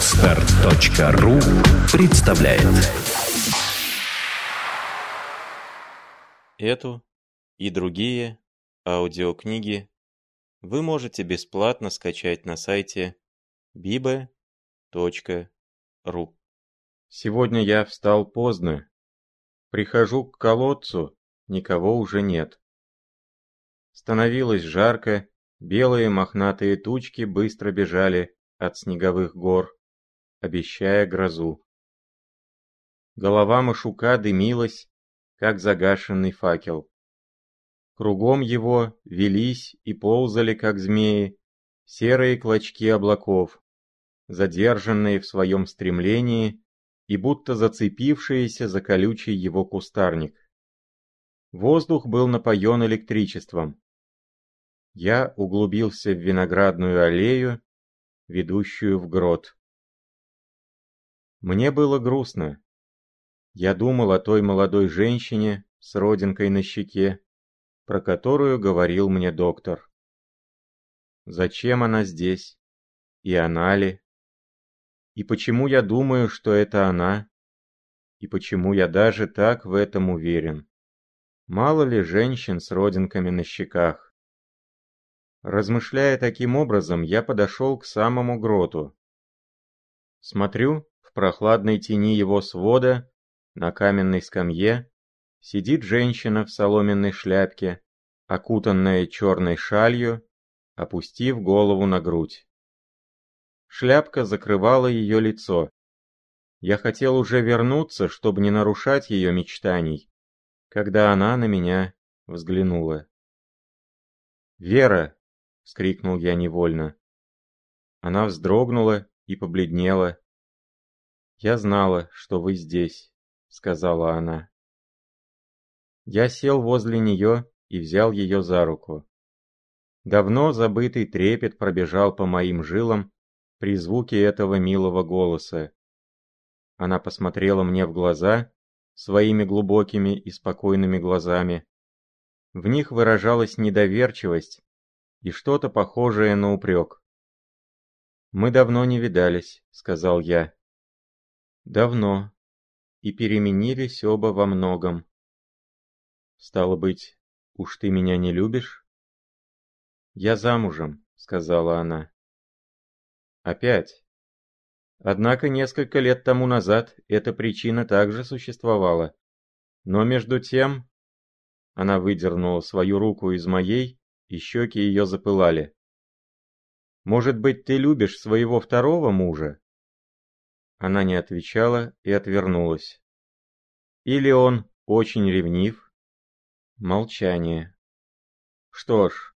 Отстар.ру представляет Эту и другие аудиокниги вы можете бесплатно скачать на сайте bibe.ru Сегодня я встал поздно. Прихожу к колодцу, никого уже нет. Становилось жарко, белые мохнатые тучки быстро бежали от снеговых гор, обещая грозу. Голова Машука дымилась, как загашенный факел. Кругом его велись и ползали, как змеи, серые клочки облаков, задержанные в своем стремлении и будто зацепившиеся за колючий его кустарник. Воздух был напоен электричеством. Я углубился в виноградную аллею, ведущую в грот. Мне было грустно. Я думал о той молодой женщине с родинкой на щеке, про которую говорил мне доктор. Зачем она здесь? И она ли? И почему я думаю, что это она? И почему я даже так в этом уверен? Мало ли женщин с родинками на щеках? Размышляя таким образом, я подошел к самому гроту. Смотрю, прохладной тени его свода, на каменной скамье, сидит женщина в соломенной шляпке, окутанная черной шалью, опустив голову на грудь. Шляпка закрывала ее лицо. Я хотел уже вернуться, чтобы не нарушать ее мечтаний, когда она на меня взглянула. «Вера!» — вскрикнул я невольно. Она вздрогнула и побледнела. «Я знала, что вы здесь», — сказала она. Я сел возле нее и взял ее за руку. Давно забытый трепет пробежал по моим жилам при звуке этого милого голоса. Она посмотрела мне в глаза своими глубокими и спокойными глазами. В них выражалась недоверчивость и что-то похожее на упрек. «Мы давно не видались», — сказал я. «Давно. И переменились оба во многом». «Стало быть, уж ты меня не любишь?» «Я замужем», — сказала она. Опять. Однако несколько лет тому назад эта причина также существовала. Но между тем... Она выдернула свою руку из моей, и щеки ее запылали. «Может быть, ты любишь своего второго мужа?» Она не отвечала и отвернулась. «Или он очень ревнив?» Молчание. «Что ж,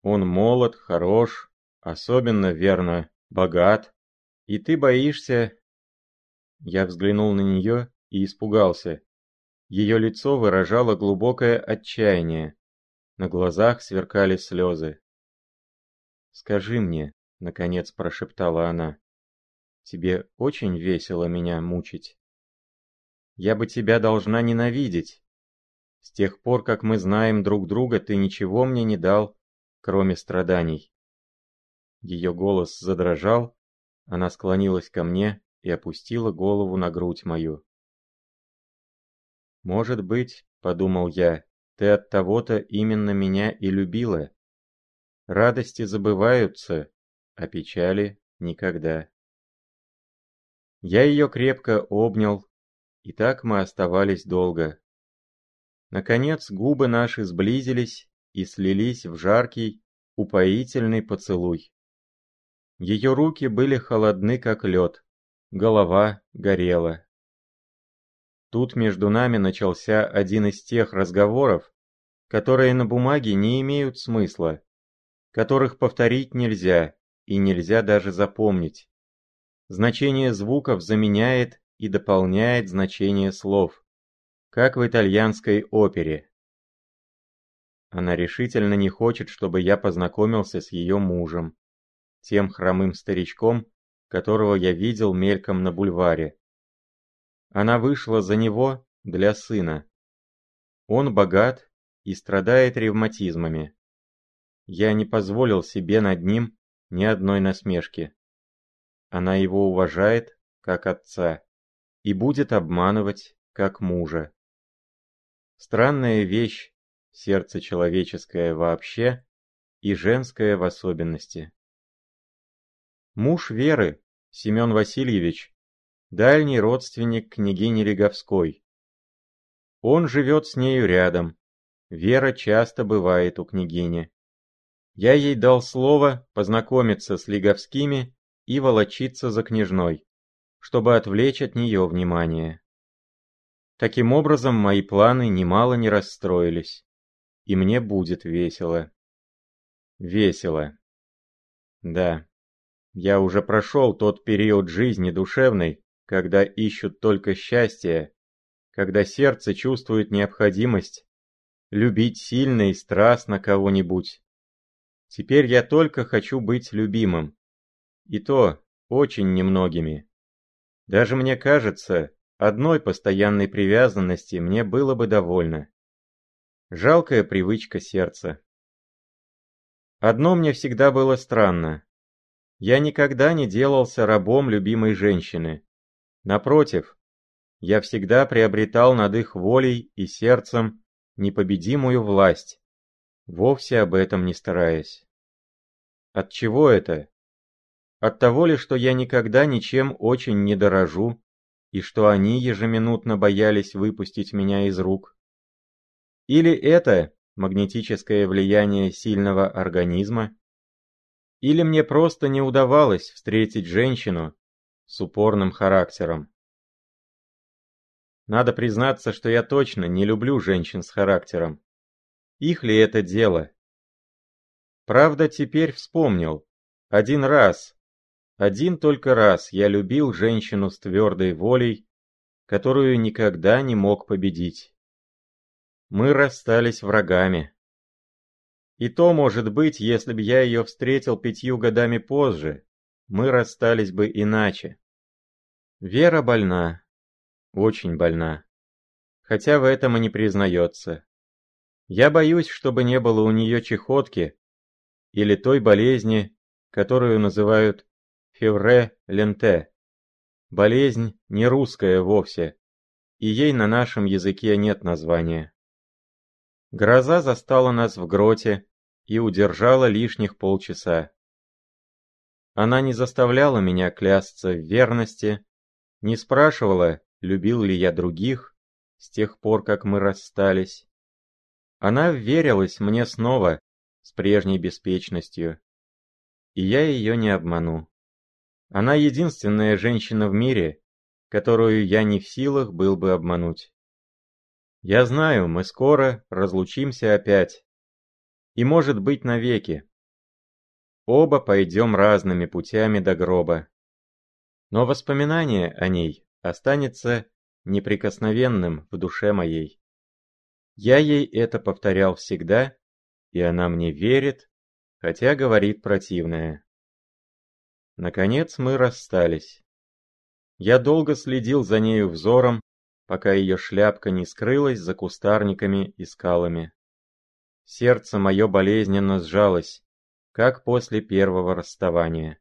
он молод, хорош, особенно верно богат, и ты боишься...» Я взглянул на нее и испугался. Ее лицо выражало глубокое отчаяние. На глазах сверкали слезы. «Скажи мне», — наконец прошептала она, — «тебе очень весело меня мучить. Я бы тебя должна ненавидеть. С тех пор, как мы знаем друг друга, ты ничего мне не дал, кроме страданий. Ее голос задрожал, она склонилась ко мне и опустила голову на грудь мою. «Может быть, — подумал я, — ты от того-то именно меня и любила. Радости забываются, а печали никогда». Я ее крепко обнял, и так мы оставались долго. Наконец губы наши сблизились и слились в жаркий, упоительный поцелуй. Ее руки были холодны, как лед, голова горела. Тут между нами начался один из тех разговоров, которые на бумаге не имеют смысла, которых повторить нельзя и нельзя даже запомнить. Значение звуков заменяет и дополняет значение слов, как в итальянской опере. Она решительно не хочет, чтобы я познакомился с ее мужем тем хромым старичком, которого я видел мельком на бульваре. Она вышла за него для сына. Он богат и страдает ревматизмами. Я не позволил себе над ним ни одной насмешки. Она его уважает, как отца, и будет обманывать, как мужа. Странная вещь, сердце человеческое вообще и женское в особенности. Муж Веры, Семен Васильевич, дальний родственник княгини Леговской. Он живет с нею рядом. Вера часто бывает у княгини. Я ей дал слово познакомиться с Леговскими и волочиться за княжной, чтобы отвлечь от нее внимание. Таким образом, мои планы немало не расстроились, и мне будет весело. Весело. Да, я уже прошел тот период жизни душевной, когда ищут только счастье, когда сердце чувствует необходимость любить сильно и страстно кого-нибудь. Теперь я только хочу быть любимым. И то очень немногими. Даже мне кажется, одной постоянной привязанности мне было бы довольно. Жалкая привычка сердца. Одно мне всегда было странно. Я никогда не делался рабом любимой женщины. Напротив, я всегда приобретал над их волей и сердцем непобедимую власть, вовсе об этом не стараясь. От чего это? От того ли, что я никогда ничем очень не дорожу, и что они ежеминутно боялись выпустить меня из рук? Или это магнетическое влияние сильного организма? Или мне просто не удавалось встретить женщину, с упорным характером. Надо признаться, что я точно не люблю женщин с характером. Их ли это дело? Правда, теперь вспомнил. Один раз, один только раз я любил женщину с твердой волей, которую никогда не мог победить. Мы расстались врагами. И то, может быть, если бы я ее встретил пятью годами позже, мы расстались бы иначе. Вера больна, очень больна. Хотя в этом и не признается. Я боюсь, чтобы не было у нее чехотки или той болезни, которую называют февре-ленте. Болезнь не русская вовсе, и ей на нашем языке нет названия. Гроза застала нас в гроте и удержала лишних полчаса. Она не заставляла меня клясться в верности, не спрашивала, любил ли я других, с тех пор, как мы расстались. Она верилась мне снова, с прежней беспечностью. И я ее не обману. Она единственная женщина в мире, которую я не в силах был бы обмануть. Я знаю, мы скоро разлучимся опять. И может быть навеки. Оба пойдем разными путями до гроба. Но воспоминание о ней останется неприкосновенным в душе моей. Я ей это повторял всегда, и она мне верит, хотя говорит противное. Наконец мы расстались. Я долго следил за нею взором, пока ее шляпка не скрылась за кустарниками и скалами. Сердце мое болезненно сжалось, как после первого расставания.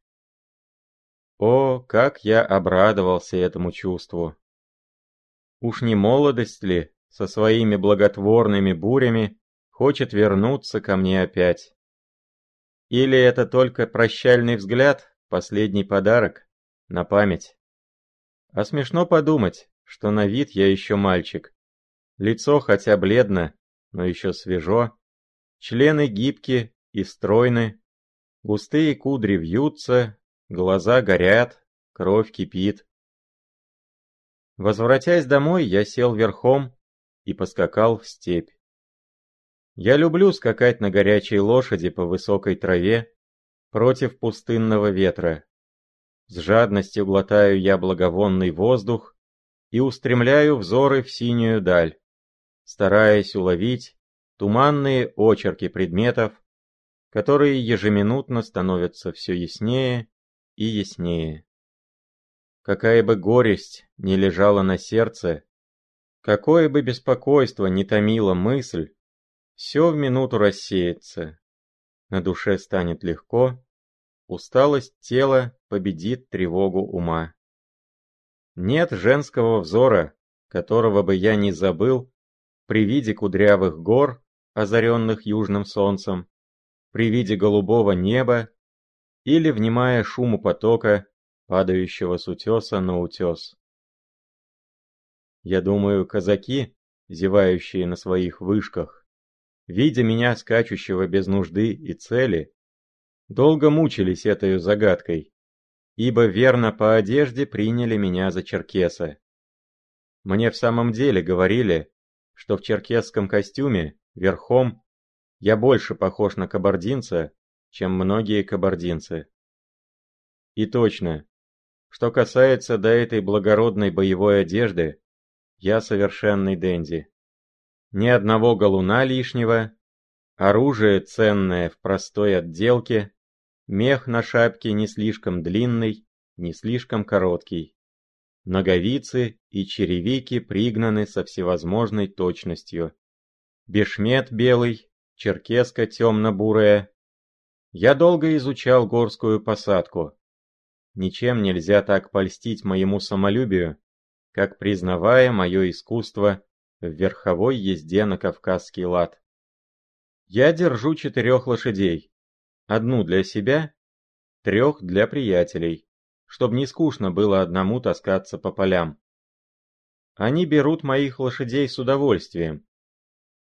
О, как я обрадовался этому чувству! Уж не молодость ли со своими благотворными бурями хочет вернуться ко мне опять? Или это только прощальный взгляд, последний подарок, на память? А смешно подумать, что на вид я еще мальчик. Лицо хотя бледно, но еще свежо, члены гибки и стройны, Густые кудри вьются, глаза горят, кровь кипит. Возвратясь домой, я сел верхом и поскакал в степь. Я люблю скакать на горячей лошади по высокой траве против пустынного ветра. С жадностью глотаю я благовонный воздух и устремляю взоры в синюю даль, стараясь уловить туманные очерки предметов, которые ежеминутно становятся все яснее и яснее. Какая бы горесть не лежала на сердце, какое бы беспокойство не томила мысль, все в минуту рассеется, на душе станет легко, усталость тела победит тревогу ума. Нет женского взора, которого бы я не забыл при виде кудрявых гор, озаренных южным солнцем, при виде голубого неба или внимая шуму потока, падающего с утеса на утес. Я думаю, казаки, зевающие на своих вышках, видя меня скачущего без нужды и цели, долго мучились этой загадкой, ибо верно по одежде приняли меня за черкеса. Мне в самом деле говорили, что в черкесском костюме, верхом, я больше похож на кабардинца, чем многие кабардинцы. И точно, что касается до этой благородной боевой одежды, я совершенный денди. Ни одного галуна лишнего, оружие ценное в простой отделке, мех на шапке не слишком длинный, не слишком короткий. Ноговицы и черевики пригнаны со всевозможной точностью. Бешмет белый, черкеска темно-бурая. Я долго изучал горскую посадку. Ничем нельзя так польстить моему самолюбию, как признавая мое искусство в верховой езде на Кавказский лад. Я держу четырех лошадей. Одну для себя, трех для приятелей, чтобы не скучно было одному таскаться по полям. Они берут моих лошадей с удовольствием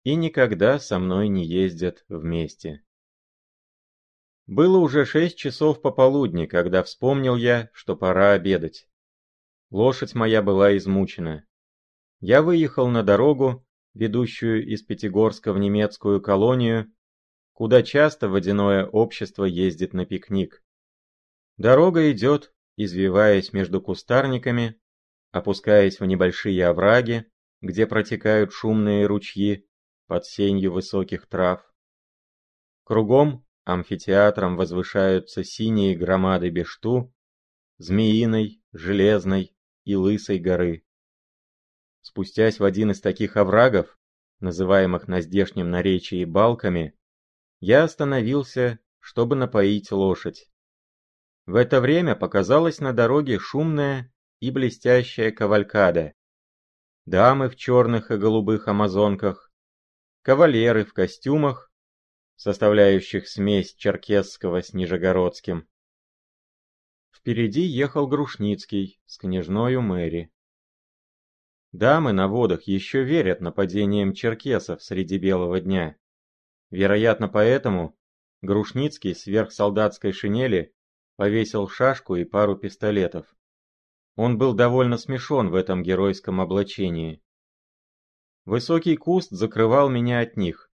и никогда со мной не ездят вместе. Было уже шесть часов пополудни, когда вспомнил я, что пора обедать. Лошадь моя была измучена. Я выехал на дорогу, ведущую из Пятигорска в немецкую колонию, куда часто водяное общество ездит на пикник. Дорога идет, извиваясь между кустарниками, опускаясь в небольшие овраги, где протекают шумные ручьи под сенью высоких трав. Кругом амфитеатром возвышаются синие громады Бешту, Змеиной, Железной, и Лысой горы. Спустясь в один из таких оврагов, называемых на здешнем наречии балками, я остановился, чтобы напоить лошадь. В это время показалась на дороге шумная и блестящая кавалькада. Дамы в черных и голубых амазонках, кавалеры в костюмах, составляющих смесь черкесского с нижегородским, Впереди ехал Грушницкий с княжною Мэри. Дамы на водах еще верят нападениям черкесов среди белого дня. Вероятно, поэтому Грушницкий сверх солдатской шинели повесил шашку и пару пистолетов. Он был довольно смешон в этом геройском облачении. Высокий куст закрывал меня от них,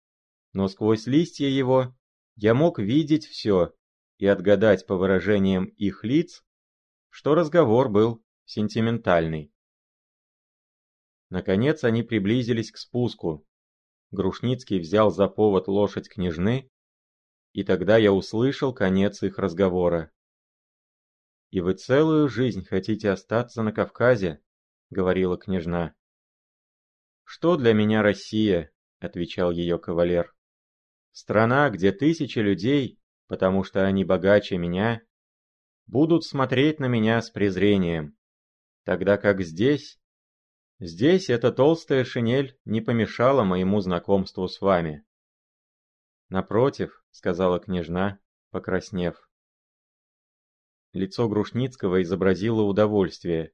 но сквозь листья его я мог видеть все, и отгадать по выражениям их лиц, что разговор был сентиментальный. Наконец они приблизились к спуску. Грушницкий взял за повод лошадь княжны, и тогда я услышал конец их разговора. «И вы целую жизнь хотите остаться на Кавказе?» — говорила княжна. «Что для меня Россия?» — отвечал ее кавалер. «Страна, где тысячи людей потому что они богаче меня, будут смотреть на меня с презрением, тогда как здесь... Здесь эта толстая шинель не помешала моему знакомству с вами. Напротив, сказала княжна, покраснев. Лицо Грушницкого изобразило удовольствие.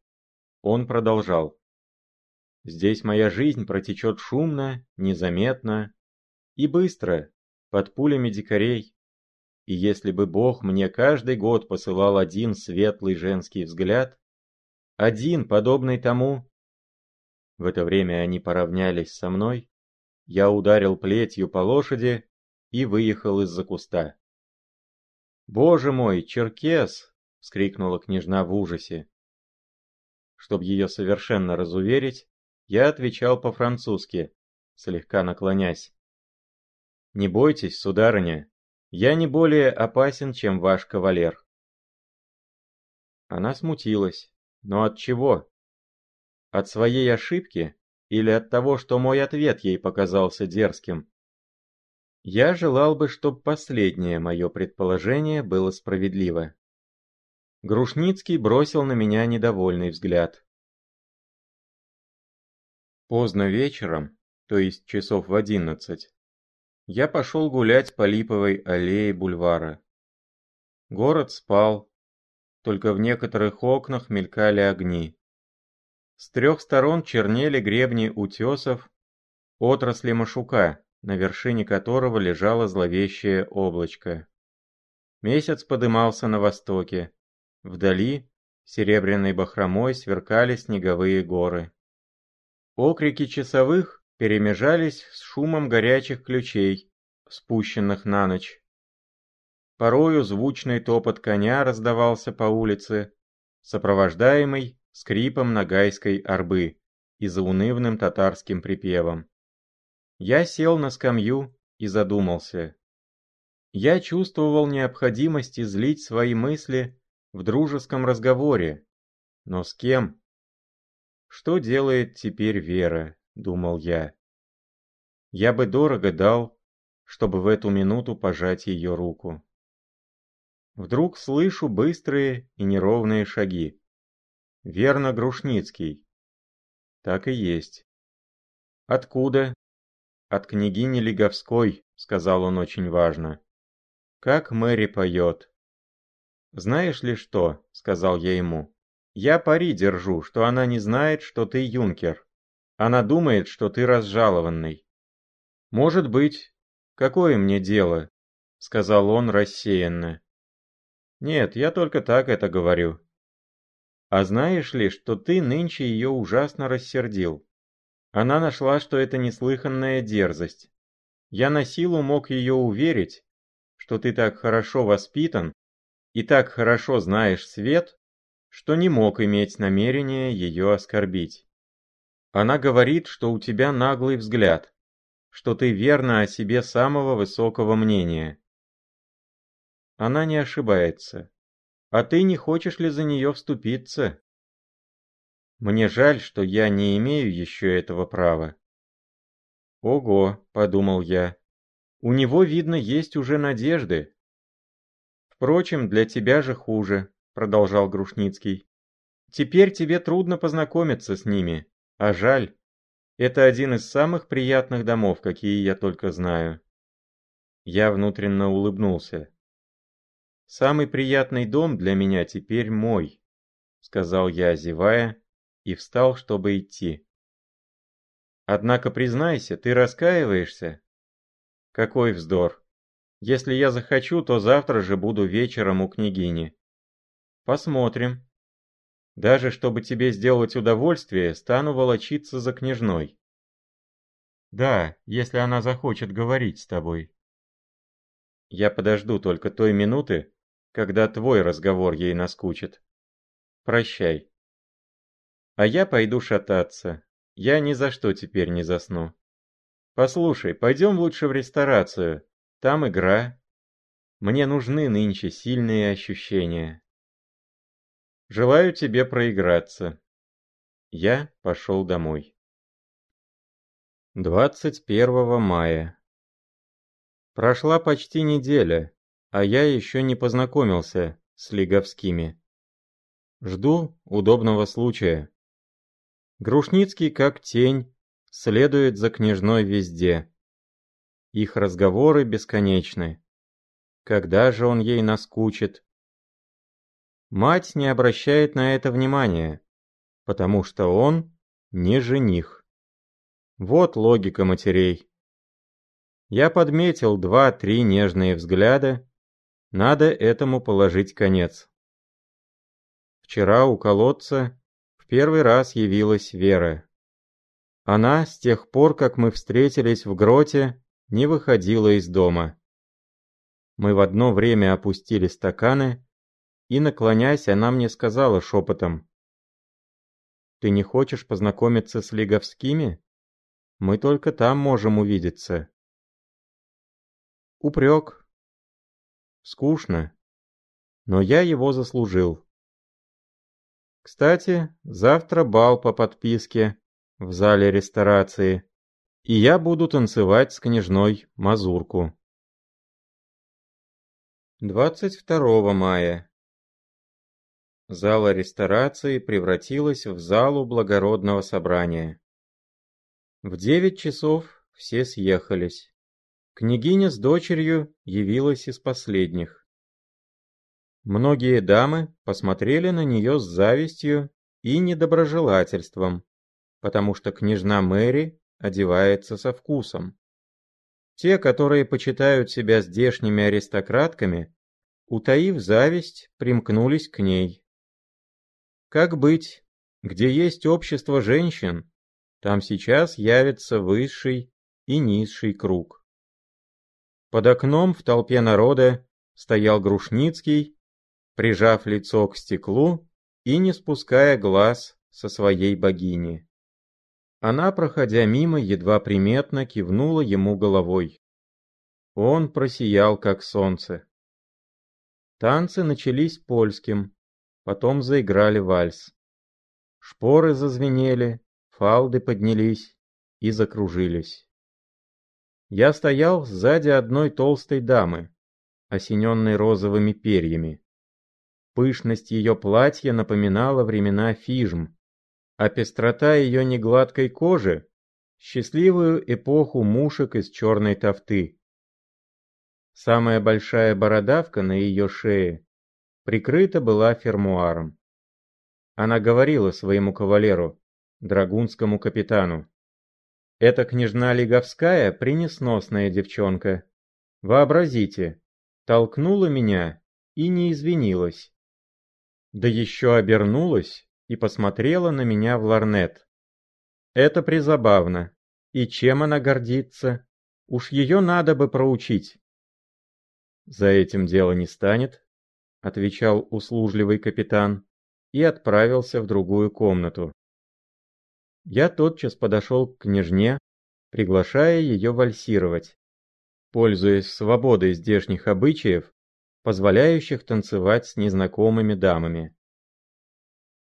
Он продолжал. Здесь моя жизнь протечет шумно, незаметно и быстро, под пулями дикарей. И если бы Бог мне каждый год посылал один светлый женский взгляд, один, подобный тому... В это время они поравнялись со мной, я ударил плетью по лошади и выехал из-за куста. «Боже мой, черкес!» — вскрикнула княжна в ужасе. Чтобы ее совершенно разуверить, я отвечал по-французски, слегка наклонясь. «Не бойтесь, сударыня, я не более опасен, чем ваш кавалер. Она смутилась. Но от чего? От своей ошибки или от того, что мой ответ ей показался дерзким? Я желал бы, чтобы последнее мое предположение было справедливо. Грушницкий бросил на меня недовольный взгляд. Поздно вечером, то есть часов в одиннадцать, я пошел гулять по липовой аллее бульвара. Город спал, только в некоторых окнах мелькали огни. С трех сторон чернели гребни утесов, отрасли Машука, на вершине которого лежало зловещее облачко. Месяц подымался на востоке. Вдали, серебряной бахромой, сверкали снеговые горы. Окрики часовых перемежались с шумом горячих ключей, спущенных на ночь. Порою звучный топот коня раздавался по улице, сопровождаемый скрипом нагайской арбы и заунывным татарским припевом. Я сел на скамью и задумался. Я чувствовал необходимость излить свои мысли в дружеском разговоре. Но с кем? Что делает теперь Вера, думал я. Я бы дорого дал, чтобы в эту минуту пожать ее руку. Вдруг слышу быстрые и неровные шаги. Верно, Грушницкий. Так и есть. Откуда? «От княгини Лиговской», — сказал он очень важно. «Как Мэри поет». «Знаешь ли что?» — сказал я ему. «Я пари держу, что она не знает, что ты юнкер. Она думает, что ты разжалованный». «Может быть. Какое мне дело?» — сказал он рассеянно. «Нет, я только так это говорю». «А знаешь ли, что ты нынче ее ужасно рассердил?» Она нашла, что это неслыханная дерзость. Я на силу мог ее уверить, что ты так хорошо воспитан и так хорошо знаешь свет, что не мог иметь намерения ее оскорбить. Она говорит, что у тебя наглый взгляд, что ты верно о себе самого высокого мнения. Она не ошибается. А ты не хочешь ли за нее вступиться? Мне жаль, что я не имею еще этого права. Ого, подумал я. У него, видно, есть уже надежды. Впрочем, для тебя же хуже, продолжал Грушницкий. Теперь тебе трудно познакомиться с ними, а жаль. Это один из самых приятных домов, какие я только знаю. Я внутренно улыбнулся. «Самый приятный дом для меня теперь мой», — сказал я, зевая, и встал, чтобы идти. «Однако признайся, ты раскаиваешься?» «Какой вздор! Если я захочу, то завтра же буду вечером у княгини. Посмотрим. Даже чтобы тебе сделать удовольствие, стану волочиться за княжной. Да, если она захочет говорить с тобой. Я подожду только той минуты, когда твой разговор ей наскучит. Прощай. А я пойду шататься. Я ни за что теперь не засну. Послушай, пойдем лучше в ресторацию. Там игра. Мне нужны нынче сильные ощущения. Желаю тебе проиграться. Я пошел домой. 21 мая. Прошла почти неделя, а я еще не познакомился с Лиговскими. Жду удобного случая. Грушницкий, как тень, следует за княжной везде. Их разговоры бесконечны. Когда же он ей наскучит? Мать не обращает на это внимания, потому что он не жених. Вот логика матерей. Я подметил два-три нежные взгляда, надо этому положить конец. Вчера у колодца первый раз явилась Вера. Она, с тех пор, как мы встретились в гроте, не выходила из дома. Мы в одно время опустили стаканы, и, наклонясь, она мне сказала шепотом. «Ты не хочешь познакомиться с Лиговскими? Мы только там можем увидеться». Упрек. Скучно. Но я его заслужил. Кстати, завтра бал по подписке в зале ресторации, и я буду танцевать с княжной мазурку. 22 мая. Зала ресторации превратилась в залу благородного собрания. В девять часов все съехались. Княгиня с дочерью явилась из последних. Многие дамы посмотрели на нее с завистью и недоброжелательством, потому что княжна Мэри одевается со вкусом. Те, которые почитают себя здешними аристократками, утаив зависть, примкнулись к ней. Как быть, где есть общество женщин, там сейчас явится высший и низший круг. Под окном в толпе народа стоял Грушницкий, прижав лицо к стеклу и не спуская глаз со своей богини. Она, проходя мимо, едва приметно кивнула ему головой. Он просиял, как солнце. Танцы начались польским, потом заиграли вальс. Шпоры зазвенели, фалды поднялись и закружились. Я стоял сзади одной толстой дамы, осененной розовыми перьями. Пышность ее платья напоминала времена фижм, а пестрота ее негладкой кожи – счастливую эпоху мушек из черной тофты. Самая большая бородавка на ее шее прикрыта была фермуаром. Она говорила своему кавалеру, драгунскому капитану. «Эта княжна Лиговская принесносная девчонка. Вообразите, толкнула меня и не извинилась. Да еще обернулась и посмотрела на меня в ларнет. Это призабавно. И чем она гордится? Уж ее надо бы проучить. За этим дело не станет, отвечал услужливый капитан и отправился в другую комнату. Я тотчас подошел к княжне, приглашая ее вальсировать, пользуясь свободой здешних обычаев, позволяющих танцевать с незнакомыми дамами.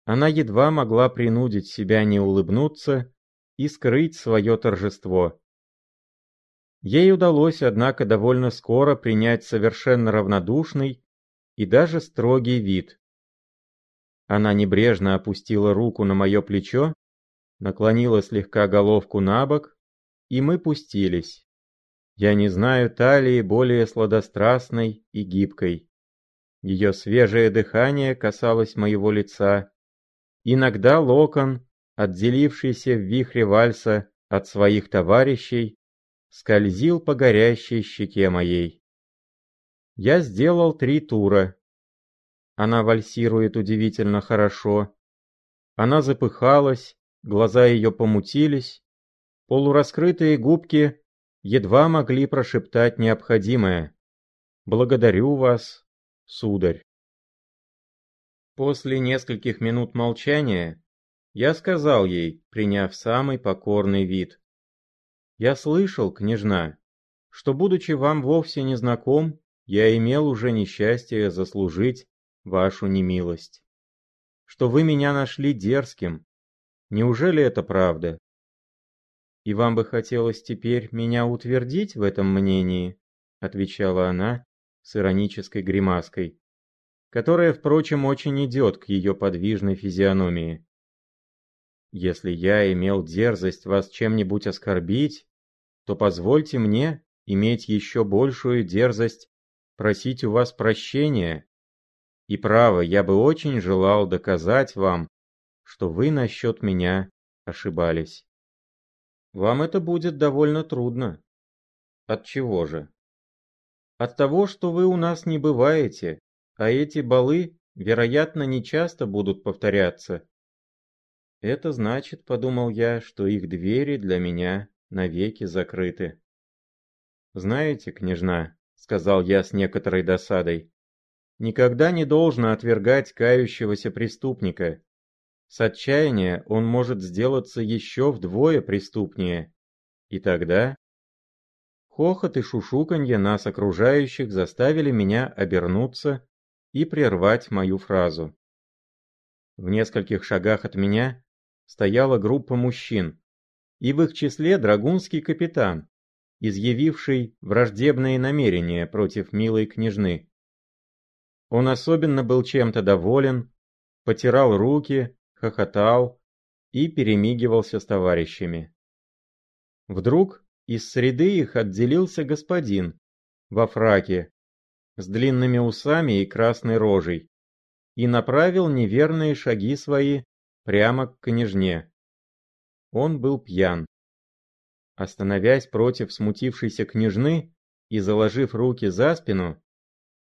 Она едва могла принудить себя не улыбнуться и скрыть свое торжество. Ей удалось, однако, довольно скоро принять совершенно равнодушный и даже строгий вид. Она небрежно опустила руку на мое плечо, наклонила слегка головку на бок, и мы пустились. Я не знаю талии более сладострастной и гибкой. Ее свежее дыхание касалось моего лица, Иногда локон, отделившийся в вихре вальса от своих товарищей, скользил по горящей щеке моей. Я сделал три тура. Она вальсирует удивительно хорошо. Она запыхалась, глаза ее помутились, полураскрытые губки едва могли прошептать необходимое. «Благодарю вас, сударь». После нескольких минут молчания я сказал ей, приняв самый покорный вид. «Я слышал, княжна, что, будучи вам вовсе не знаком, я имел уже несчастье заслужить вашу немилость. Что вы меня нашли дерзким. Неужели это правда? И вам бы хотелось теперь меня утвердить в этом мнении?» отвечала она с иронической гримаской которая, впрочем, очень идет к ее подвижной физиономии. Если я имел дерзость вас чем-нибудь оскорбить, то позвольте мне иметь еще большую дерзость просить у вас прощения. И право, я бы очень желал доказать вам, что вы насчет меня ошибались. Вам это будет довольно трудно. От чего же? От того, что вы у нас не бываете, а эти балы, вероятно, не часто будут повторяться. Это значит, подумал я, что их двери для меня навеки закрыты. Знаете, княжна, сказал я с некоторой досадой, никогда не должно отвергать кающегося преступника. С отчаяния он может сделаться еще вдвое преступнее. И тогда... Хохот и шушуканье нас окружающих заставили меня обернуться и прервать мою фразу. В нескольких шагах от меня стояла группа мужчин, и в их числе драгунский капитан, изъявивший враждебные намерения против милой княжны. Он особенно был чем-то доволен, потирал руки, хохотал и перемигивался с товарищами. Вдруг из среды их отделился господин во фраке с длинными усами и красной рожей и направил неверные шаги свои прямо к княжне. Он был пьян. Остановясь против смутившейся княжны и заложив руки за спину,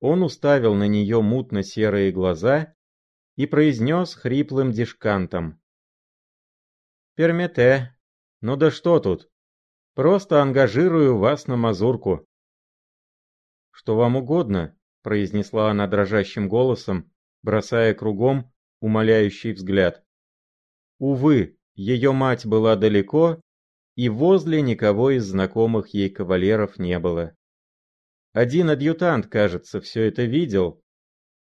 он уставил на нее мутно-серые глаза и произнес хриплым дишкантом. «Пермете, ну да что тут? Просто ангажирую вас на мазурку». «Что вам угодно», — произнесла она дрожащим голосом, бросая кругом умоляющий взгляд. Увы, ее мать была далеко, и возле никого из знакомых ей кавалеров не было. Один адъютант, кажется, все это видел,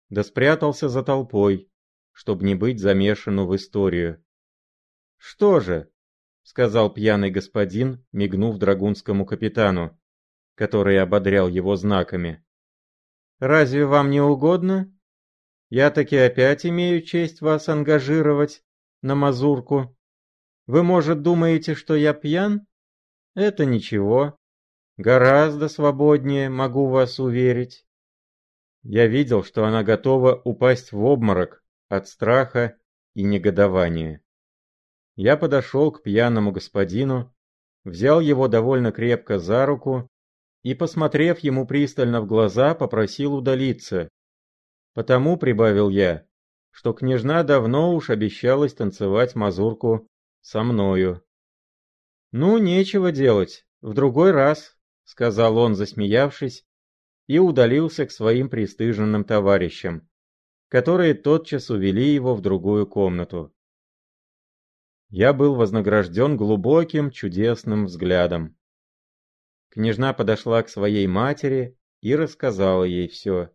да спрятался за толпой, чтобы не быть замешану в историю. «Что же?» — сказал пьяный господин, мигнув драгунскому капитану, который ободрял его знаками. «Разве вам не угодно? Я таки опять имею честь вас ангажировать на мазурку. Вы, может, думаете, что я пьян? Это ничего. Гораздо свободнее, могу вас уверить. Я видел, что она готова упасть в обморок от страха и негодования. Я подошел к пьяному господину, взял его довольно крепко за руку и, посмотрев ему пристально в глаза, попросил удалиться. Потому, прибавил я, что княжна давно уж обещалась танцевать мазурку со мною. «Ну, нечего делать, в другой раз», — сказал он, засмеявшись, и удалился к своим пристыженным товарищам, которые тотчас увели его в другую комнату. Я был вознагражден глубоким, чудесным взглядом. Княжна подошла к своей матери и рассказала ей все.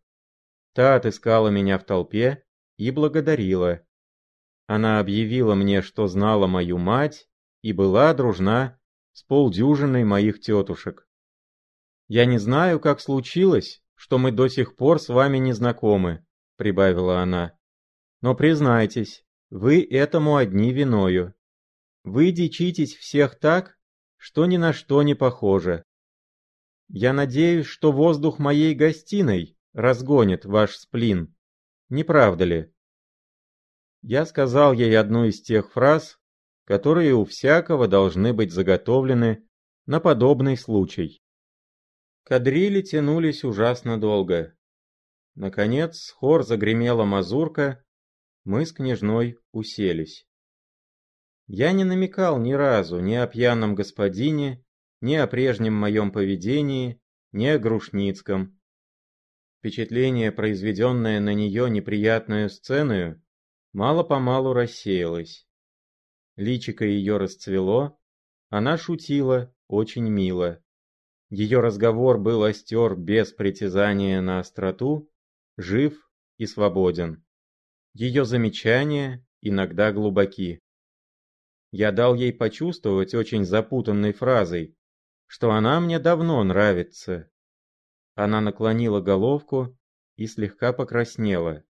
Та отыскала меня в толпе и благодарила. Она объявила мне, что знала мою мать и была дружна с полдюжиной моих тетушек. «Я не знаю, как случилось, что мы до сих пор с вами не знакомы», — прибавила она. «Но признайтесь, вы этому одни виною. Вы дичитесь всех так, что ни на что не похоже. Я надеюсь, что воздух моей гостиной разгонит ваш сплин. Не правда ли?» Я сказал ей одну из тех фраз, которые у всякого должны быть заготовлены на подобный случай. Кадрили тянулись ужасно долго. Наконец, хор загремела мазурка, мы с княжной уселись. Я не намекал ни разу ни о пьяном господине, ни о прежнем моем поведении, ни о Грушницком. Впечатление, произведенное на нее неприятную сцену, мало-помалу рассеялось. Личико ее расцвело, она шутила очень мило. Ее разговор был остер без притязания на остроту, жив и свободен. Ее замечания иногда глубоки. Я дал ей почувствовать очень запутанной фразой, что она мне давно нравится. Она наклонила головку и слегка покраснела.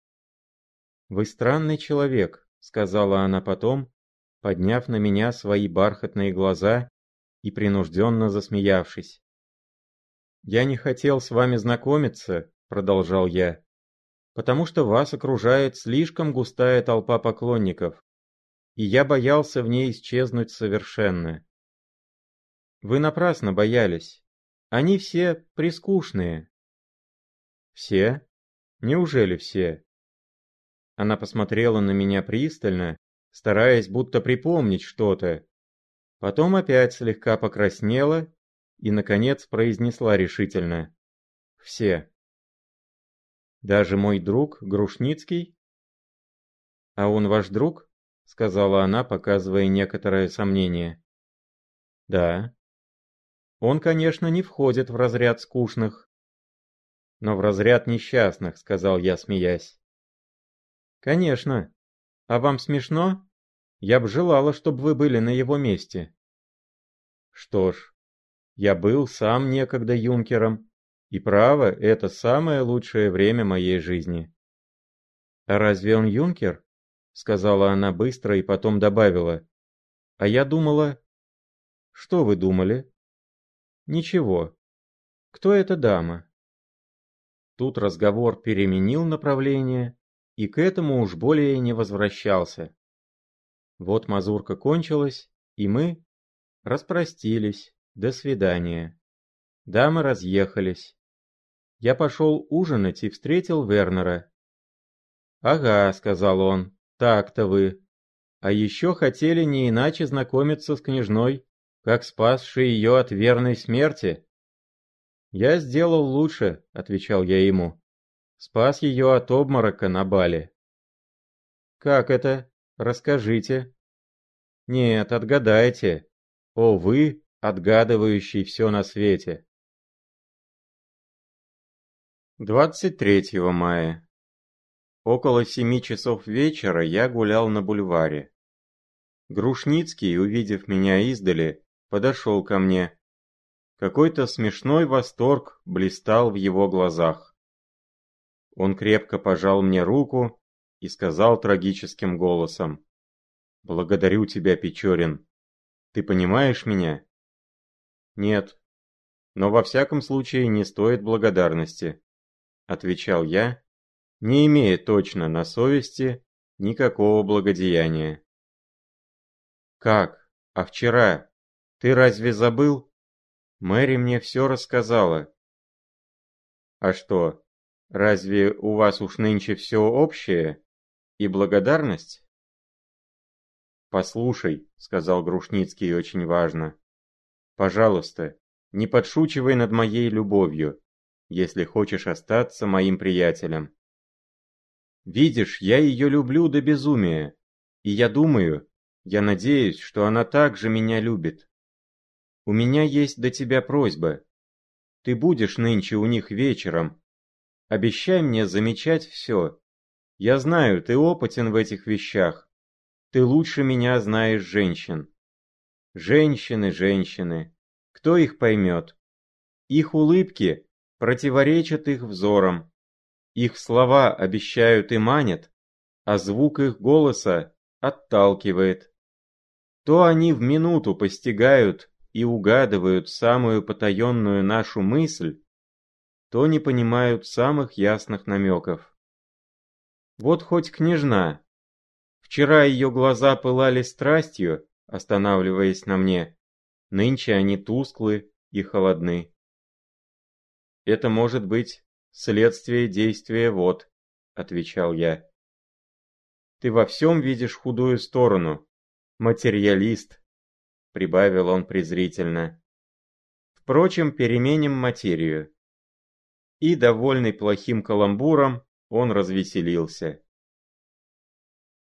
«Вы странный человек», — сказала она потом, подняв на меня свои бархатные глаза и принужденно засмеявшись. «Я не хотел с вами знакомиться», — продолжал я, «потому что вас окружает слишком густая толпа поклонников, и я боялся в ней исчезнуть совершенно». «Вы напрасно боялись. Они все прискучные». «Все? Неужели все?» Она посмотрела на меня пристально, стараясь будто припомнить что-то. Потом опять слегка покраснела и, наконец, произнесла решительно. «Все». «Даже мой друг Грушницкий?» «А он ваш друг?» — сказала она, показывая некоторое сомнение. «Да». «Он, конечно, не входит в разряд скучных». «Но в разряд несчастных», — сказал я, смеясь. «Конечно. А вам смешно? Я б желала, чтобы вы были на его месте». «Что ж, я был сам некогда юнкером, и право, это самое лучшее время моей жизни. «А разве он юнкер?» — сказала она быстро и потом добавила. «А я думала...» «Что вы думали?» «Ничего. Кто эта дама?» Тут разговор переменил направление и к этому уж более не возвращался. Вот мазурка кончилась, и мы распростились. До свидания. Дамы разъехались. Я пошел ужинать и встретил Вернера. «Ага», — сказал он, — «так-то вы. А еще хотели не иначе знакомиться с княжной, как спасшей ее от верной смерти». «Я сделал лучше», — отвечал я ему. Спас ее от обморока на бале. «Как это? Расскажите». «Нет, отгадайте. О, вы, отгадывающий все на свете». 23 мая. Около семи часов вечера я гулял на бульваре. Грушницкий, увидев меня издали, подошел ко мне. Какой-то смешной восторг блистал в его глазах. Он крепко пожал мне руку и сказал трагическим голосом. «Благодарю тебя, Печорин. Ты понимаешь меня?» «Нет. Но во всяком случае не стоит благодарности», — отвечал я, не имея точно на совести никакого благодеяния. «Как? А вчера? Ты разве забыл? Мэри мне все рассказала». «А что, Разве у вас уж нынче все общее? И благодарность? «Послушай», — сказал Грушницкий очень важно, — «пожалуйста, не подшучивай над моей любовью, если хочешь остаться моим приятелем. Видишь, я ее люблю до безумия, и я думаю, я надеюсь, что она также меня любит. У меня есть до тебя просьба. Ты будешь нынче у них вечером, Обещай мне замечать все. Я знаю, ты опытен в этих вещах. Ты лучше меня знаешь женщин. Женщины, женщины. Кто их поймет? Их улыбки противоречат их взорам. Их слова обещают и манят, а звук их голоса отталкивает. То они в минуту постигают и угадывают самую потаенную нашу мысль, то не понимают самых ясных намеков. Вот хоть княжна. Вчера ее глаза пылали страстью, останавливаясь на мне. Нынче они тусклы и холодны. Это может быть следствие действия вод, отвечал я. Ты во всем видишь худую сторону. Материалист, прибавил он презрительно. Впрочем, переменим материю и, довольный плохим каламбуром, он развеселился.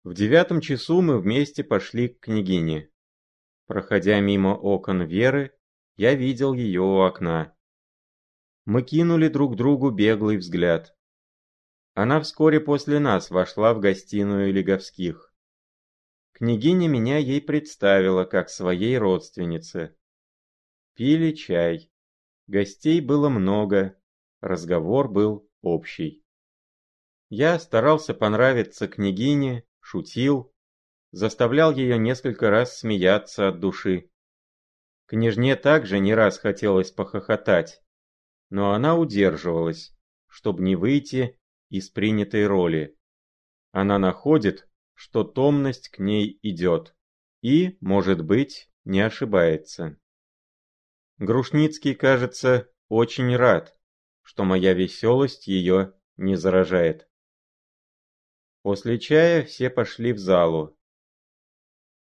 В девятом часу мы вместе пошли к княгине. Проходя мимо окон Веры, я видел ее у окна. Мы кинули друг другу беглый взгляд. Она вскоре после нас вошла в гостиную Леговских. Княгиня меня ей представила как своей родственнице. Пили чай. Гостей было много, разговор был общий. Я старался понравиться княгине, шутил, заставлял ее несколько раз смеяться от души. Княжне также не раз хотелось похохотать, но она удерживалась, чтобы не выйти из принятой роли. Она находит, что томность к ней идет, и, может быть, не ошибается. Грушницкий, кажется, очень рад, что моя веселость ее не заражает. После чая все пошли в залу.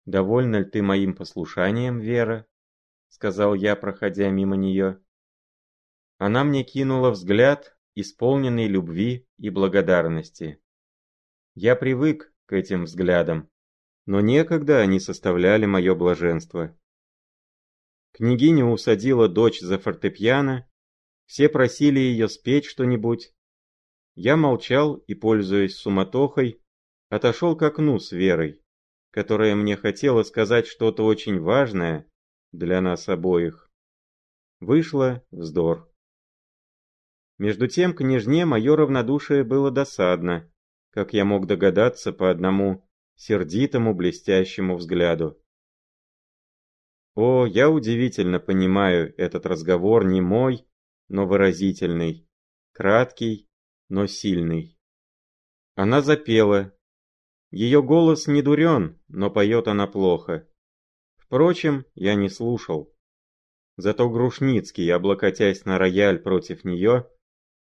«Довольна ли ты моим послушанием, Вера?» — сказал я, проходя мимо нее. Она мне кинула взгляд, исполненный любви и благодарности. Я привык к этим взглядам, но некогда они составляли мое блаженство. Княгиня усадила дочь за фортепиано все просили ее спеть что-нибудь. Я молчал и, пользуясь суматохой, отошел к окну с Верой, которая мне хотела сказать что-то очень важное для нас обоих. Вышло вздор. Между тем княжне мое равнодушие было досадно, как я мог догадаться по одному сердитому блестящему взгляду. О, я удивительно понимаю этот разговор не мой, но выразительный, краткий, но сильный. Она запела. Ее голос не дурен, но поет она плохо. Впрочем, я не слушал. Зато Грушницкий, облокотясь на рояль против нее,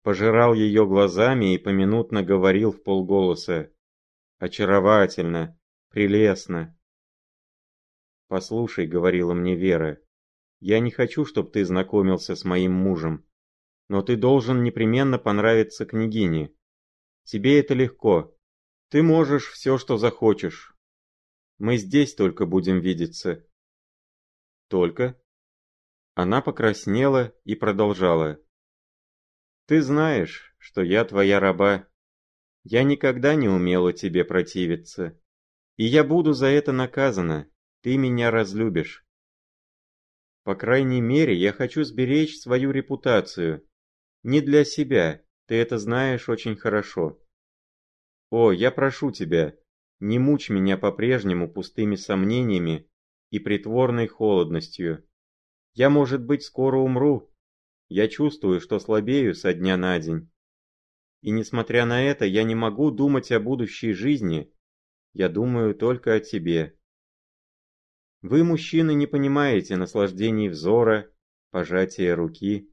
пожирал ее глазами и поминутно говорил в полголоса. «Очаровательно, прелестно». «Послушай», — говорила мне Вера, — «я не хочу, чтобы ты знакомился с моим мужем, но ты должен непременно понравиться княгине. Тебе это легко. Ты можешь все, что захочешь. Мы здесь только будем видеться». «Только?» Она покраснела и продолжала. Ты знаешь, что я твоя раба. Я никогда не умела тебе противиться. И я буду за это наказана. Ты меня разлюбишь. По крайней мере, я хочу сберечь свою репутацию. Не для себя, ты это знаешь очень хорошо. О, я прошу тебя, не мучь меня по-прежнему пустыми сомнениями и притворной холодностью. Я, может быть, скоро умру, я чувствую, что слабею со дня на день. И несмотря на это, я не могу думать о будущей жизни. Я думаю только о тебе. Вы, мужчины, не понимаете наслаждений взора, пожатия руки.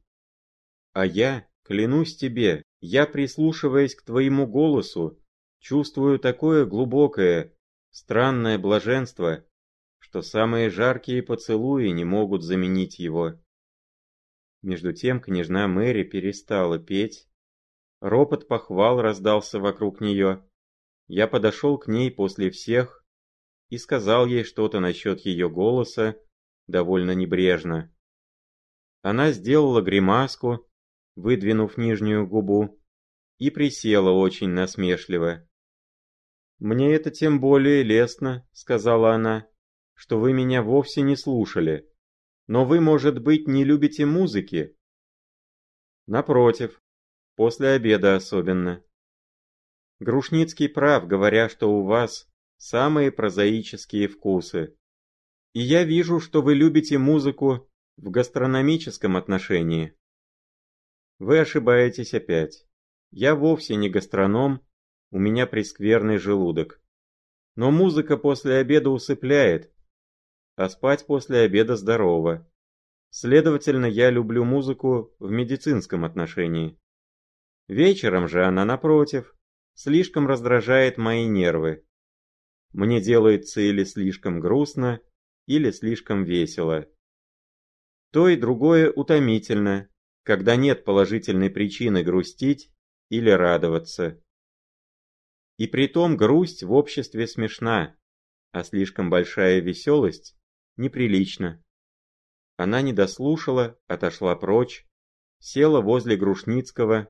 А я, клянусь тебе, я, прислушиваясь к твоему голосу, чувствую такое глубокое, странное блаженство, что самые жаркие поцелуи не могут заменить его. Между тем княжна Мэри перестала петь. Ропот похвал раздался вокруг нее. Я подошел к ней после всех и сказал ей что-то насчет ее голоса, довольно небрежно. Она сделала гримаску, выдвинув нижнюю губу, и присела очень насмешливо. «Мне это тем более лестно», — сказала она, — «что вы меня вовсе не слушали. Но вы, может быть, не любите музыки? Напротив, после обеда особенно. Грушницкий прав, говоря, что у вас самые прозаические вкусы. И я вижу, что вы любите музыку в гастрономическом отношении. Вы ошибаетесь опять. Я вовсе не гастроном, у меня прескверный желудок. Но музыка после обеда усыпляет, а спать после обеда здорово. Следовательно, я люблю музыку в медицинском отношении. Вечером же она, напротив, слишком раздражает мои нервы. Мне делается или слишком грустно, или слишком весело. То и другое утомительно, когда нет положительной причины грустить или радоваться. И притом грусть в обществе смешна, а слишком большая веселость неприлично. Она не дослушала, отошла прочь, села возле Грушницкого,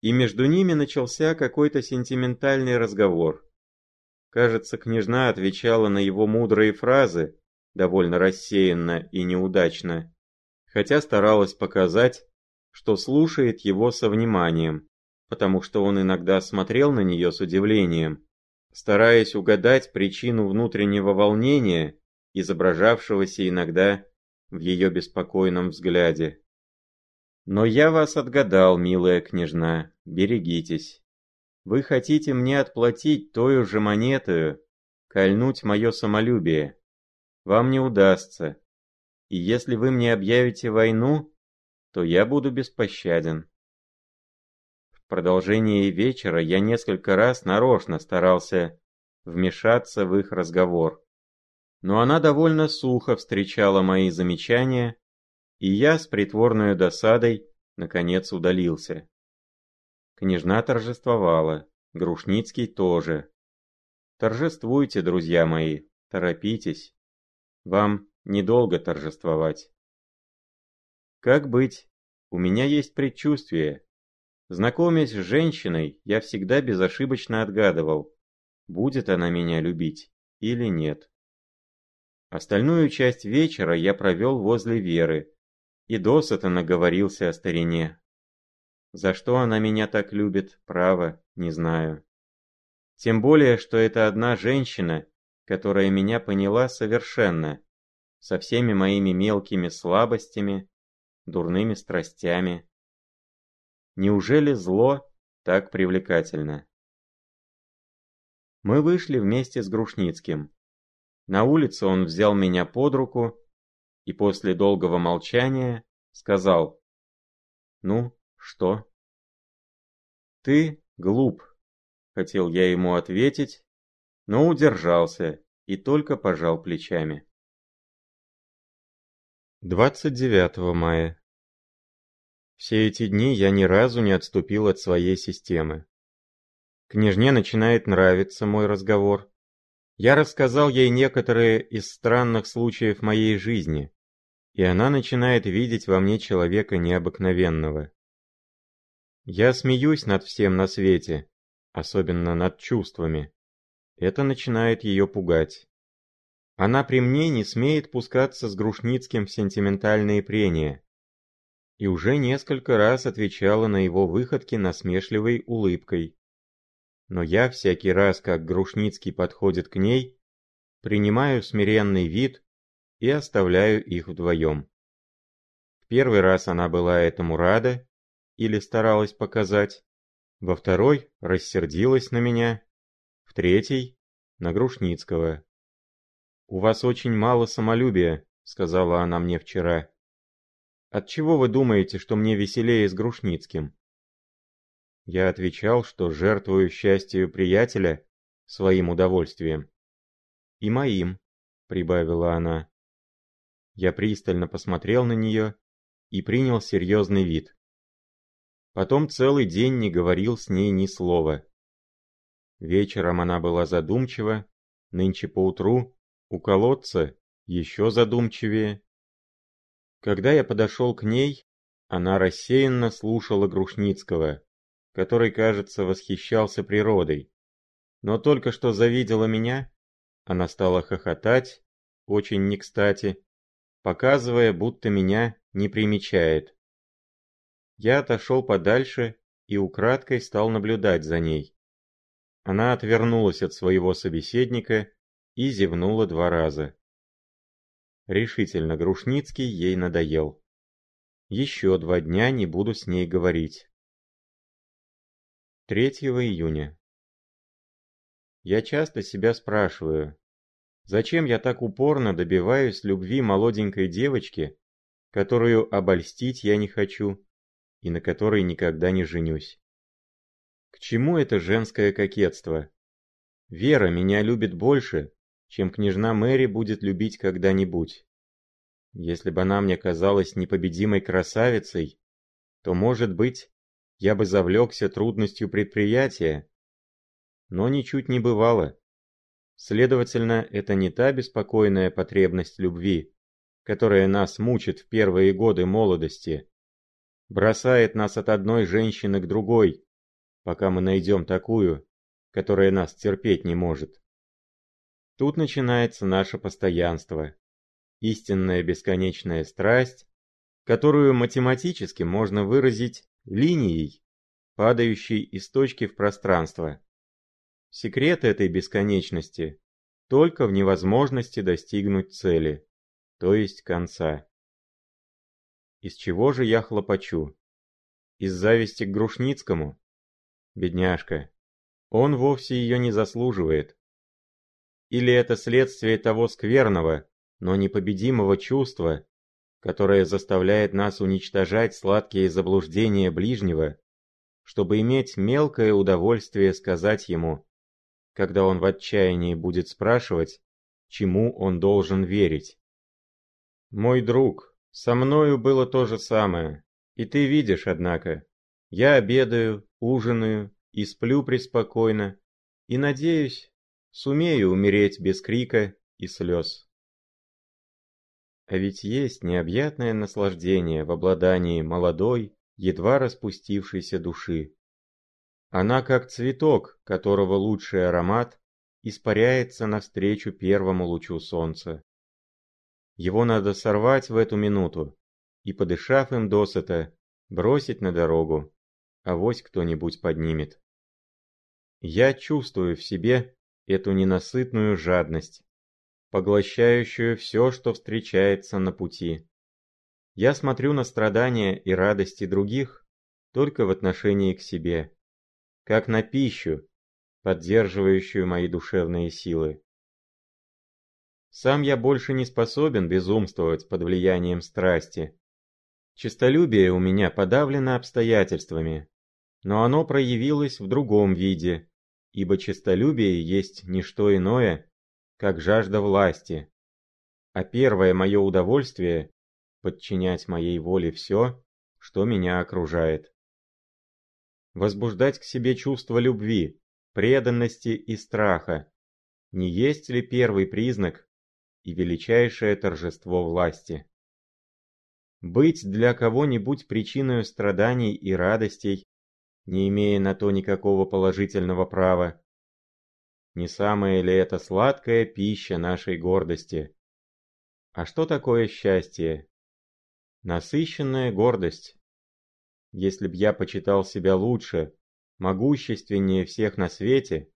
и между ними начался какой-то сентиментальный разговор. Кажется, княжна отвечала на его мудрые фразы, довольно рассеянно и неудачно, хотя старалась показать, что слушает его со вниманием, потому что он иногда смотрел на нее с удивлением, стараясь угадать причину внутреннего волнения изображавшегося иногда в ее беспокойном взгляде. «Но я вас отгадал, милая княжна, берегитесь. Вы хотите мне отплатить той же монетою, кольнуть мое самолюбие. Вам не удастся. И если вы мне объявите войну, то я буду беспощаден». В продолжении вечера я несколько раз нарочно старался вмешаться в их разговор но она довольно сухо встречала мои замечания, и я с притворной досадой, наконец, удалился. Княжна торжествовала, Грушницкий тоже. Торжествуйте, друзья мои, торопитесь. Вам недолго торжествовать. Как быть? У меня есть предчувствие. Знакомясь с женщиной, я всегда безошибочно отгадывал, будет она меня любить или нет. Остальную часть вечера я провел возле Веры и досыта наговорился о старине. За что она меня так любит, право, не знаю. Тем более, что это одна женщина, которая меня поняла совершенно, со всеми моими мелкими слабостями, дурными страстями. Неужели зло так привлекательно? Мы вышли вместе с Грушницким. На улице он взял меня под руку и после долгого молчания сказал «Ну, что?» «Ты глуп», — хотел я ему ответить, но удержался и только пожал плечами. 29 мая. Все эти дни я ни разу не отступил от своей системы. Княжне начинает нравиться мой разговор. Я рассказал ей некоторые из странных случаев моей жизни, и она начинает видеть во мне человека необыкновенного. Я смеюсь над всем на свете, особенно над чувствами. Это начинает ее пугать. Она при мне не смеет пускаться с Грушницким в сентиментальные прения. И уже несколько раз отвечала на его выходки насмешливой улыбкой. Но я всякий раз, как Грушницкий подходит к ней, принимаю смиренный вид и оставляю их вдвоем. В первый раз она была этому рада или старалась показать, во второй рассердилась на меня, в третий — на Грушницкого. «У вас очень мало самолюбия», — сказала она мне вчера. «Отчего вы думаете, что мне веселее с Грушницким?» Я отвечал, что жертвую счастью приятеля своим удовольствием. «И моим», — прибавила она. Я пристально посмотрел на нее и принял серьезный вид. Потом целый день не говорил с ней ни слова. Вечером она была задумчива, нынче поутру у колодца еще задумчивее. Когда я подошел к ней, она рассеянно слушала Грушницкого, который, кажется, восхищался природой. Но только что завидела меня, она стала хохотать, очень не кстати, показывая, будто меня не примечает. Я отошел подальше и украдкой стал наблюдать за ней. Она отвернулась от своего собеседника и зевнула два раза. Решительно Грушницкий ей надоел. Еще два дня не буду с ней говорить. 3 июня. Я часто себя спрашиваю, зачем я так упорно добиваюсь любви молоденькой девочки, которую обольстить я не хочу и на которой никогда не женюсь. К чему это женское кокетство? Вера меня любит больше, чем княжна Мэри будет любить когда-нибудь. Если бы она мне казалась непобедимой красавицей, то, может быть, я бы завлекся трудностью предприятия. Но ничуть не бывало. Следовательно, это не та беспокойная потребность любви, которая нас мучит в первые годы молодости, бросает нас от одной женщины к другой, пока мы найдем такую, которая нас терпеть не может. Тут начинается наше постоянство, истинная бесконечная страсть, которую математически можно выразить линией, падающей из точки в пространство. Секрет этой бесконечности только в невозможности достигнуть цели, то есть конца. Из чего же я хлопочу? Из зависти к Грушницкому? Бедняжка. Он вовсе ее не заслуживает. Или это следствие того скверного, но непобедимого чувства, которое заставляет нас уничтожать сладкие заблуждения ближнего, чтобы иметь мелкое удовольствие сказать ему, когда он в отчаянии будет спрашивать, чему он должен верить. Мой друг, со мною было то же самое, и ты видишь, однако, я обедаю, ужинаю и сплю преспокойно, и, надеюсь, сумею умереть без крика и слез. А ведь есть необъятное наслаждение в обладании молодой, едва распустившейся души. Она как цветок, которого лучший аромат испаряется навстречу первому лучу солнца. Его надо сорвать в эту минуту и, подышав им досыта, бросить на дорогу, а вось кто-нибудь поднимет. Я чувствую в себе эту ненасытную жадность, поглощающую все, что встречается на пути. Я смотрю на страдания и радости других только в отношении к себе, как на пищу, поддерживающую мои душевные силы. Сам я больше не способен безумствовать под влиянием страсти. Честолюбие у меня подавлено обстоятельствами, но оно проявилось в другом виде, ибо честолюбие есть не что иное, как жажда власти. А первое мое удовольствие – подчинять моей воле все, что меня окружает. Возбуждать к себе чувство любви, преданности и страха – не есть ли первый признак и величайшее торжество власти? Быть для кого-нибудь причиной страданий и радостей не имея на то никакого положительного права. Не самая ли это сладкая пища нашей гордости? А что такое счастье? Насыщенная гордость. Если б я почитал себя лучше, могущественнее всех на свете,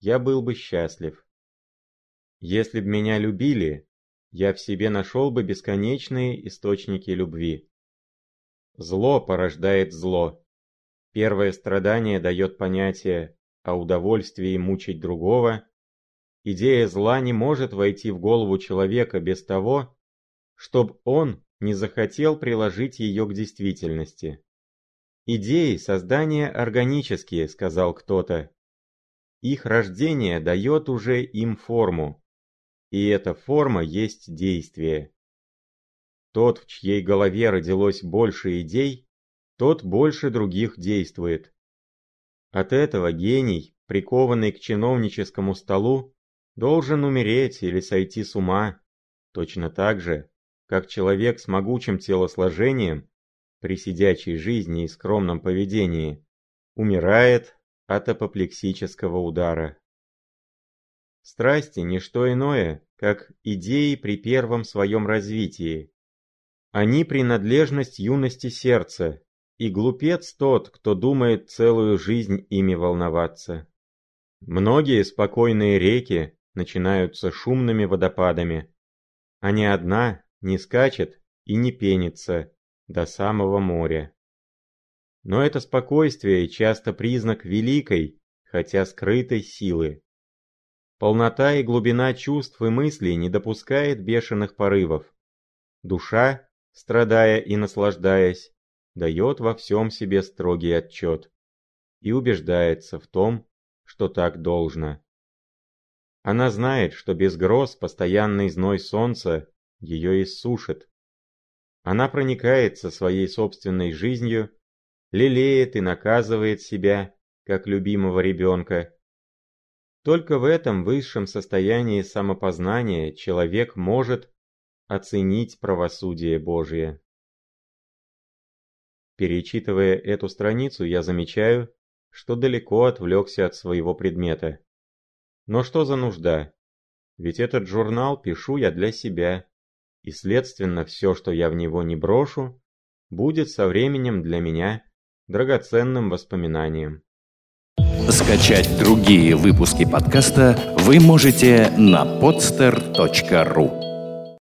я был бы счастлив. Если б меня любили, я в себе нашел бы бесконечные источники любви. Зло порождает зло. Первое страдание дает понятие о удовольствии мучить другого. Идея зла не может войти в голову человека без того, чтобы он не захотел приложить ее к действительности. «Идеи создания органические», — сказал кто-то. Их рождение дает уже им форму, и эта форма есть действие. Тот, в чьей голове родилось больше идей, тот больше других действует. От этого гений, прикованный к чиновническому столу, должен умереть или сойти с ума, точно так же, как человек с могучим телосложением, при сидячей жизни и скромном поведении, умирает от апоплексического удара. Страсти – не что иное, как идеи при первом своем развитии. Они – принадлежность юности сердца, и глупец тот, кто думает целую жизнь ими волноваться. Многие спокойные реки начинаются шумными водопадами, а ни одна не скачет и не пенится до самого моря. Но это спокойствие часто признак великой, хотя скрытой силы. Полнота и глубина чувств и мыслей не допускает бешеных порывов. Душа, страдая и наслаждаясь, дает во всем себе строгий отчет и убеждается в том, что так должно. Она знает, что без гроз постоянный зной солнца ее иссушит. Она проникается своей собственной жизнью, лелеет и наказывает себя, как любимого ребенка. Только в этом высшем состоянии самопознания человек может оценить правосудие Божие. Перечитывая эту страницу, я замечаю, что далеко отвлекся от своего предмета. Но что за нужда? Ведь этот журнал пишу я для себя, и следственно все, что я в него не брошу, будет со временем для меня драгоценным воспоминанием. Скачать другие выпуски подкаста вы можете на podster.ru